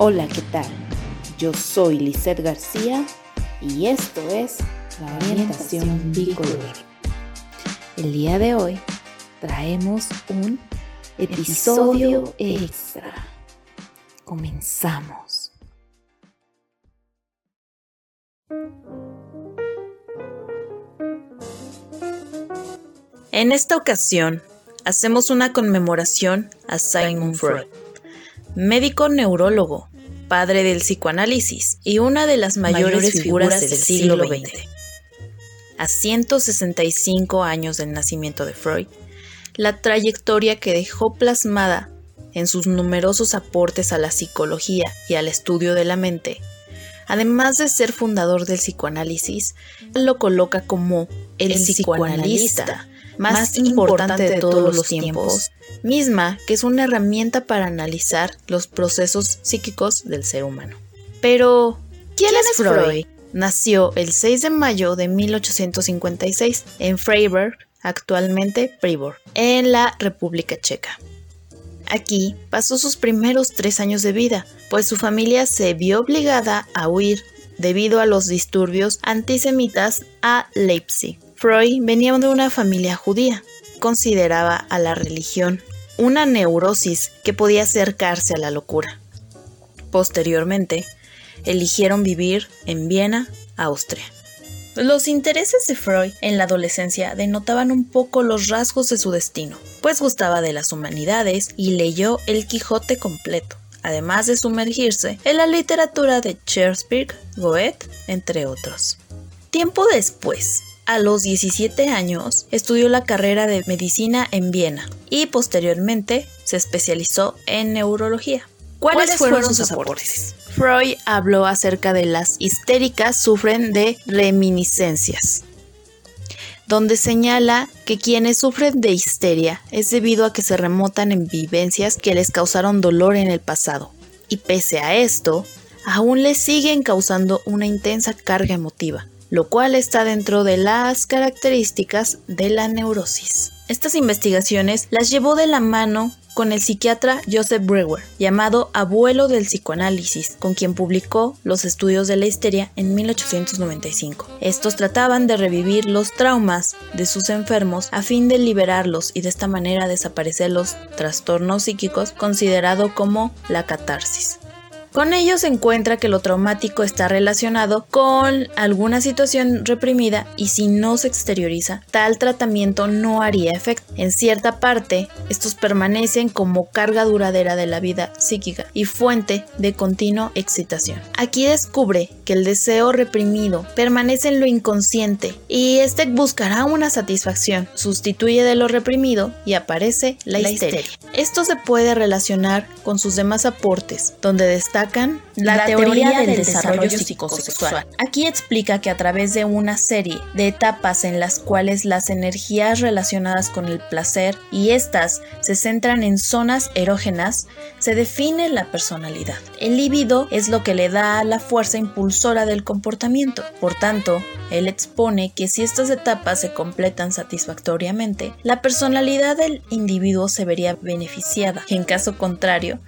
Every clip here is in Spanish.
Hola, ¿qué tal? Yo soy Lizeth García y esto es la orientación bicolor. El día de hoy traemos un episodio extra. Comenzamos. En esta ocasión, hacemos una conmemoración a Sigmund Freud, médico neurólogo, padre del psicoanálisis y una de las mayores, figuras del siglo XX. A 165 años del nacimiento de Freud, la trayectoria que dejó plasmada en sus numerosos aportes a la psicología y al estudio de la mente, además de ser fundador del psicoanálisis, lo coloca como el, psicoanalista más importante de todos los tiempos, misma que es una herramienta para analizar los procesos psíquicos del ser humano. Pero, ¿quién, es Freud? Nació el 6 de mayo de 1856 en Freiburg, actualmente Pribor, en la República Checa. Aquí pasó sus primeros tres años de vida, pues su familia se vio obligada a huir debido a los disturbios antisemitas a Leipzig. Freud venía de una familia judía. Consideraba a la religión una neurosis que podía acercarse a la locura. Posteriormente, eligieron vivir en Viena, Austria. Los intereses de Freud en la adolescencia denotaban un poco los rasgos de su destino, pues gustaba de las humanidades y leyó El Quijote completo, además de sumergirse en la literatura de Shakespeare, Goethe, entre otros. Tiempo después, a los 17 años estudió la carrera de medicina en Viena y posteriormente se especializó en neurología. ¿Cuáles, fueron, sus aportes? Freud habló acerca de las histéricas sufren de reminiscencias, donde señala que quienes sufren de histeria es debido a que se remotan en vivencias que les causaron dolor en el pasado. Y pese a esto, aún les siguen causando una intensa carga emotiva lo cual está dentro de las características de la neurosis. Estas investigaciones las llevó de la mano con el psiquiatra Joseph Breuer, llamado abuelo del psicoanálisis, con quien publicó los estudios de la histeria en 1895. Estos trataban de revivir los traumas de sus enfermos a fin de liberarlos y de esta manera desaparecer los trastornos psíquicos considerado como la catarsis. Con ello se encuentra que lo traumático está relacionado con alguna situación reprimida y si no se exterioriza, tal tratamiento no haría efecto. En cierta parte, estos permanecen como carga duradera de la vida psíquica y fuente de continua excitación. Aquí descubre que el deseo reprimido permanece en lo inconsciente y este buscará una satisfacción, sustituye de lo reprimido y aparece la, histeria. Esto se puede relacionar con sus demás aportes, donde destaca la, teoría, del, desarrollo, psicosexual. Aquí explica que a través de una serie de etapas en las cuales las energías relacionadas con el placer y estas se centran en zonas erógenas, se define la personalidad. El líbido es lo que le da la fuerza impulsora del comportamiento. Por tanto, él expone que si estas etapas se completan satisfactoriamente, la personalidad del individuo se vería beneficiada. En caso contrario,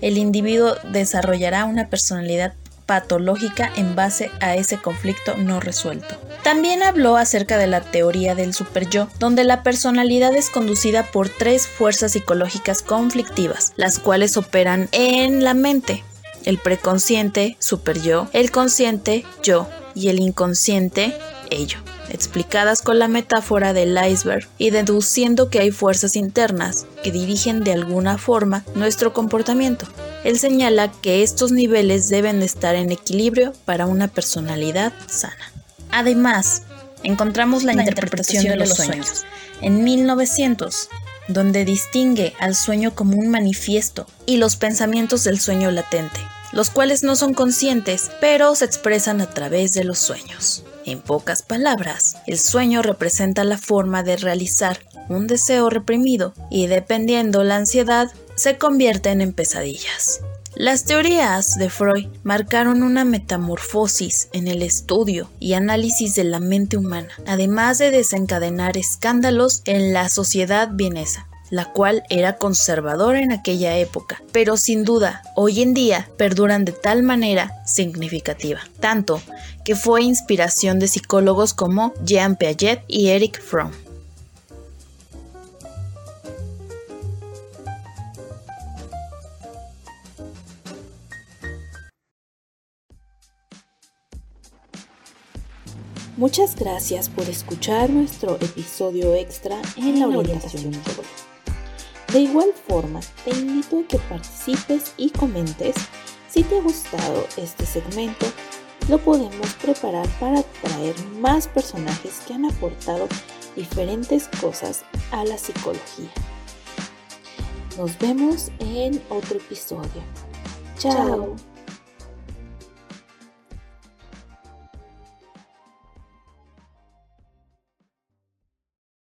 el individuo desarrollará una personalidad patológica en base a ese conflicto no resuelto. También habló acerca de la teoría del superyo, donde la personalidad es conducida por tres fuerzas psicológicas conflictivas, las cuales operan en la mente. El preconsciente, superyo, el consciente, yo, y el inconsciente, ello explicadas con la metáfora del iceberg y deduciendo que hay fuerzas internas que dirigen de alguna forma nuestro comportamiento. Él señala que estos niveles deben estar en equilibrio para una personalidad sana. Además, encontramos la, interpretación, de los sueños en 1900, donde distingue al sueño como un manifiesto y los pensamientos del sueño latente, los cuales no son conscientes, pero se expresan a través de los sueños. En pocas palabras, el sueño representa la forma de realizar un deseo reprimido y dependiendo la ansiedad, se convierten en pesadillas. Las teorías de Freud marcaron una metamorfosis en el estudio y análisis de la mente humana, además de desencadenar escándalos en la sociedad vienesa. La cual era conservadora en aquella época, pero sin duda hoy en día perduran de tal manera significativa, tanto que fue inspiración de psicólogos como Jean Piaget y Eric Fromm. Muchas gracias por escuchar nuestro episodio extra en la orientación De igual forma, te invito a que participes y comentes si te ha gustado este segmento. Lo podemos preparar para traer más personajes que han aportado diferentes cosas a la psicología. Nos vemos en otro episodio. Chao.